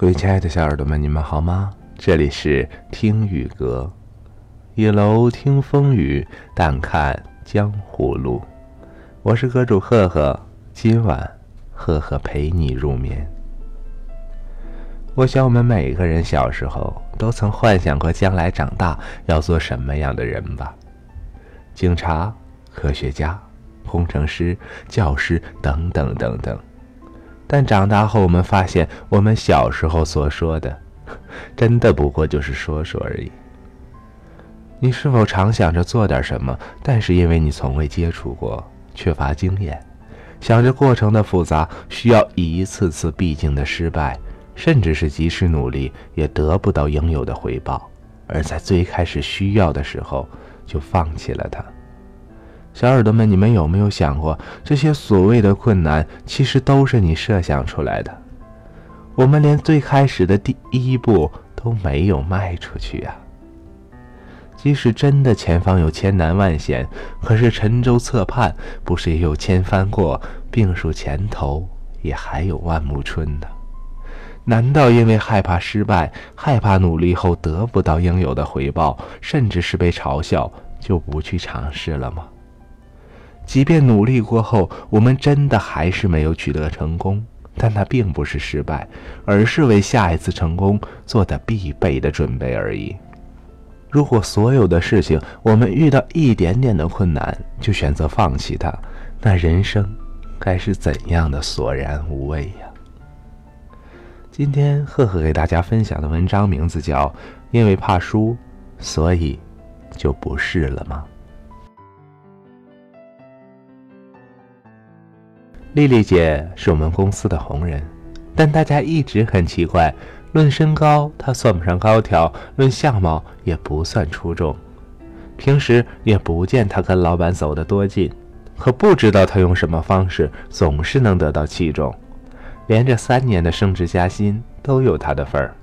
各位亲爱的小耳朵们，你们好吗？这里是听雨阁，一楼听风雨，淡看江湖路。我是阁主赫赫，今晚赫赫陪你入眠。我想，我们每个人小时候都曾幻想过将来长大要做什么样的人吧？警察、科学家、工程师、教师等等等等。但长大后，我们发现，我们小时候所说的，真的不过就是说说而已。你是否常想着做点什么，但是因为你从未接触过，缺乏经验，想着过程的复杂，需要一次次必经的失败，甚至是即使努力也得不到应有的回报，而在最开始需要的时候就放弃了它？小耳朵们，你们有没有想过，这些所谓的困难，其实都是你设想出来的？我们连最开始的第一步都没有迈出去呀！即使真的前方有千难万险，可是沉舟侧畔，不是也有千帆过？病树前头，也还有万木春呢。难道因为害怕失败，害怕努力后得不到应有的回报，甚至是被嘲笑，就不去尝试了吗？即便努力过后，我们真的还是没有取得成功，但那并不是失败，而是为下一次成功做的必备的准备而已。如果所有的事情我们遇到一点点的困难就选择放弃它，那人生该是怎样的索然无味呀？今天赫赫给大家分享的文章名字叫《因为怕输，所以就不是了吗》。丽丽姐是我们公司的红人，但大家一直很奇怪。论身高，她算不上高挑；论相貌，也不算出众。平时也不见她跟老板走得多近，可不知道她用什么方式，总是能得到器重。连着三年的升职加薪都有她的份儿。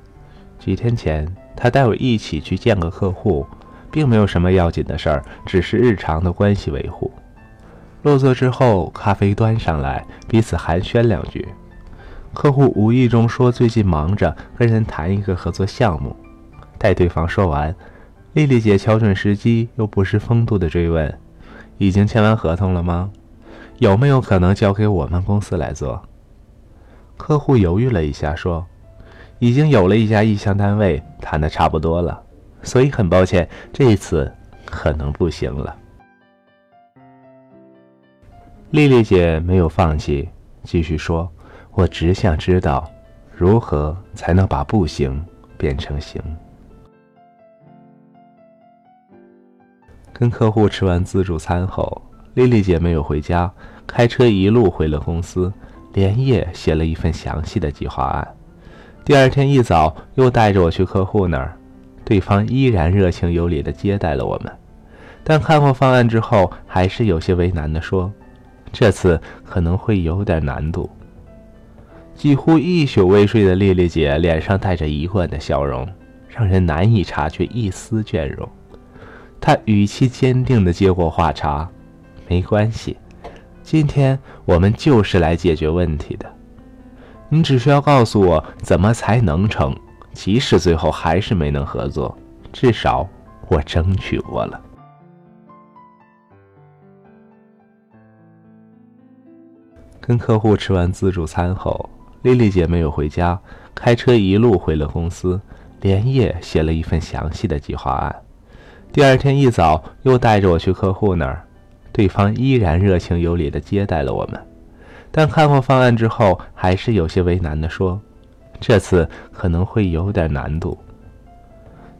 几天前，她带我一起去见个客户，并没有什么要紧的事儿，只是日常的关系维护。落座之后，咖啡端上来，彼此寒暄两句。客户无意中说最近忙着跟人谈一个合作项目，待对方说完，丽丽姐瞧准时机，又不失风度的追问：“已经签完合同了吗？有没有可能交给我们公司来做？”客户犹豫了一下，说：“已经有了一家意向单位，谈的差不多了，所以很抱歉，这一次可能不行了。”丽丽姐没有放弃，继续说：“我只想知道，如何才能把不行变成行。”跟客户吃完自助餐后，丽丽姐没有回家，开车一路回了公司，连夜写了一份详细的计划案。第二天一早，又带着我去客户那儿，对方依然热情有礼地接待了我们，但看过方案之后，还是有些为难地说。这次可能会有点难度。几乎一宿未睡的丽丽姐脸上带着一贯的笑容，让人难以察觉一丝倦容。她语气坚定地接过话茬：“没关系，今天我们就是来解决问题的。你只需要告诉我怎么才能成，即使最后还是没能合作，至少我争取过了。”跟客户吃完自助餐后，丽丽姐没有回家，开车一路回了公司，连夜写了一份详细的计划案。第二天一早，又带着我去客户那儿，对方依然热情有礼地接待了我们，但看过方案之后，还是有些为难地说：“这次可能会有点难度。”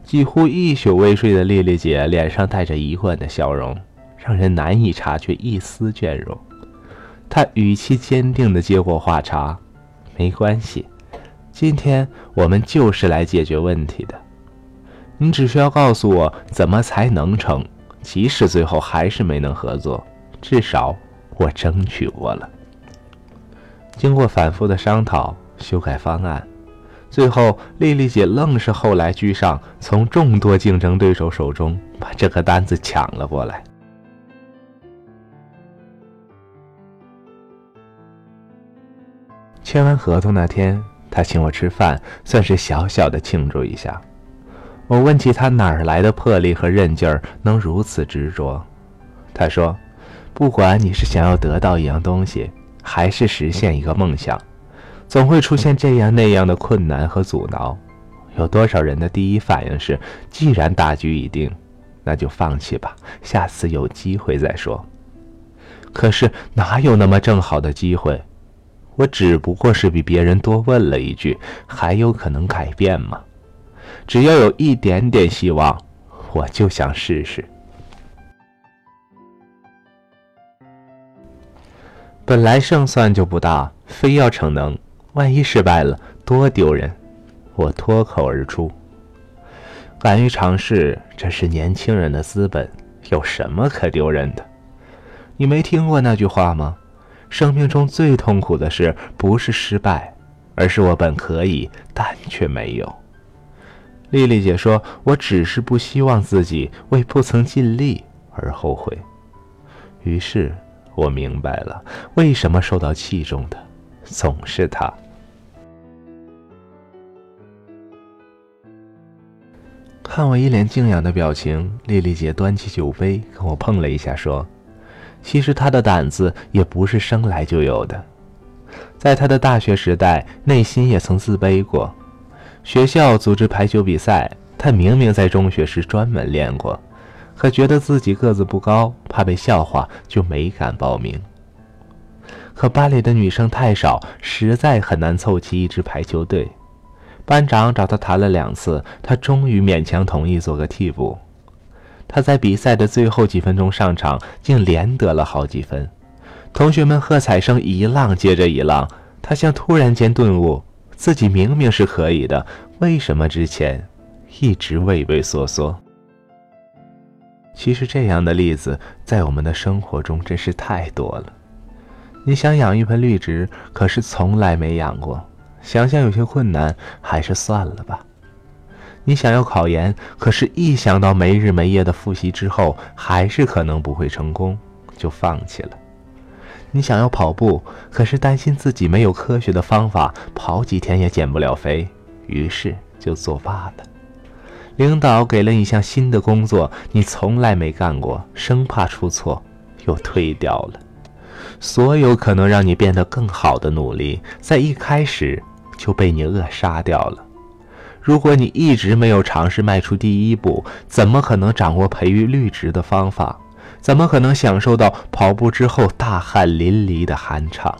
几乎一宿未睡的丽丽姐脸上带着一贯的笑容，让人难以察觉一丝倦容。他语气坚定地接过话茬：“没关系，今天我们就是来解决问题的。你只需要告诉我怎么才能成，即使最后还是没能合作，至少我争取过了。”经过反复的商讨、修改方案，最后丽丽姐愣是后来居上，从众多竞争对手手中把这个单子抢了过来。签完合同那天，他请我吃饭，算是小小的庆祝一下。我问起他哪儿来的魄力和韧劲儿，能如此执着。他说：“不管你是想要得到一样东西，还是实现一个梦想，总会出现这样那样的困难和阻挠。有多少人的第一反应是，既然大局已定，那就放弃吧，下次有机会再说。可是哪有那么正好的机会？我只不过是比别人多问了一句，还有可能改变吗？”只要有一点点希望，我就想试试。本来胜算就不大，非要逞能，万一失败了，多丢人！我脱口而出：“敢于尝试，这是年轻人的资本，有什么可丢人的？你没听过那句话吗？生命中最痛苦的事，不是失败，而是我本可以，但却没有。”丽丽姐说：“我只是不希望自己为不曾尽力而后悔。”于是，我明白了为什么受到器重的总是他。看我一脸敬仰的表情，丽丽姐端起酒杯跟我碰了一下，说：“其实他的胆子也不是生来就有的，在他的大学时代，内心也曾自卑过。”学校组织排球比赛，他明明在中学时专门练过，可觉得自己个子不高，怕被笑话，就没敢报名。可班里的女生太少，实在很难凑齐一支排球队。班长找他谈了两次，他终于勉强同意做个替补。他在比赛的最后几分钟上场，竟连得了好几分。同学们喝彩声一浪接着一浪，他像突然间顿悟。自己明明是可以的，为什么之前一直畏畏缩缩？其实这样的例子在我们的生活中真是太多了。你想养一盆绿植，可是从来没养过，想想有些困难，还是算了吧。你想要考研，可是一想到没日没夜的复习之后，还是可能不会成功，就放弃了。你想要跑步，可是担心自己没有科学的方法，跑几天也减不了肥，于是就作罢了。领导给了你项新的工作，你从来没干过，生怕出错，又推掉了。所有可能让你变得更好的努力，在一开始就被你扼杀掉了。如果你一直没有尝试迈出第一步，怎么可能掌握培育绿植的方法？怎么可能享受到跑步之后大汗淋漓的酣畅？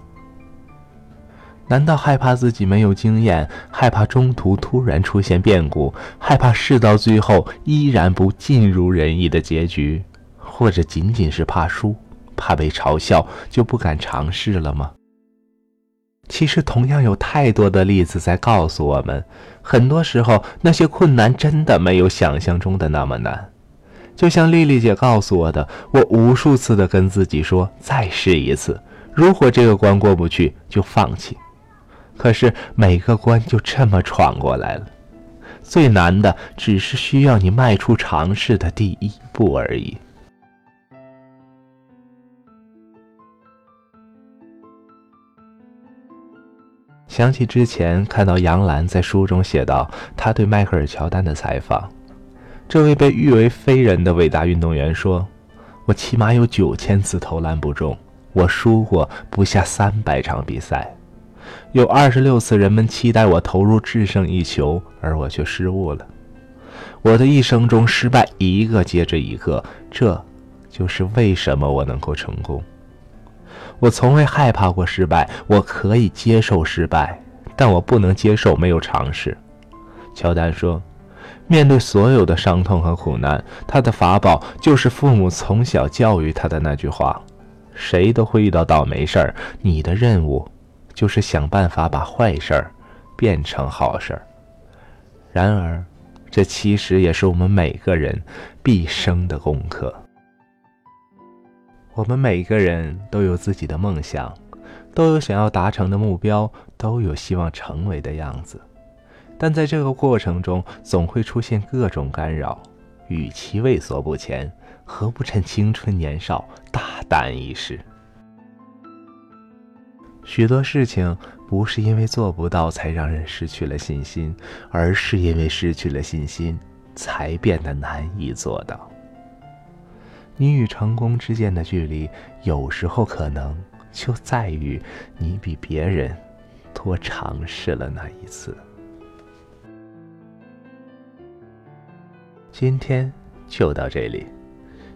难道害怕自己没有经验，害怕中途突然出现变故，害怕事到最后依然不尽如人意的结局，或者仅仅是怕输，怕被嘲笑就不敢尝试了吗？其实，同样有太多的例子在告诉我们，很多时候那些困难真的没有想象中的那么难。就像丽丽姐告诉我的，我无数次的跟自己说再试一次，如果这个关过不去就放弃。可是每个关就这么闯过来了，最难的只是需要你迈出尝试的第一步而已。想起之前看到杨澜在书中写到他对迈克尔乔丹的采访。这位被誉为飞人的伟大运动员说：“我起码有九千次投篮不中，我输过不下三百场比赛，有二十六次人们期待我投入制胜一球，而我却失误了。我的一生中失败一个接着一个，这就是为什么我能够成功。我从未害怕过失败，我可以接受失败，但我不能接受没有尝试。”乔丹说。面对所有的伤痛和苦难，他的法宝就是父母从小教育他的那句话：“谁都会遇到倒霉事儿，你的任务就是想办法把坏事儿变成好事儿。”然而，这其实也是我们每个人毕生的功课。我们每个人都有自己的梦想，都有想要达成的目标，都有希望成为的样子。但在这个过程中，总会出现各种干扰。与其畏缩不前，何不趁青春年少大胆一试？许多事情不是因为做不到才让人失去了信心，而是因为失去了信心，才变得难以做到。你与成功之间的距离，有时候可能就在于你比别人多尝试了那一次。今天就到这里，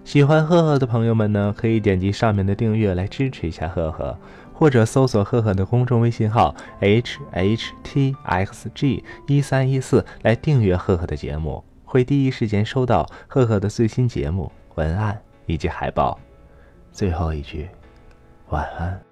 喜欢赫赫的朋友们呢，可以点击上面的订阅来支持一下赫赫，或者搜索赫赫的公众微信号 h h t x g 一三一四来订阅赫赫的节目，会第一时间收到赫赫的最新节目文案。以及海报，最后一句，晚安。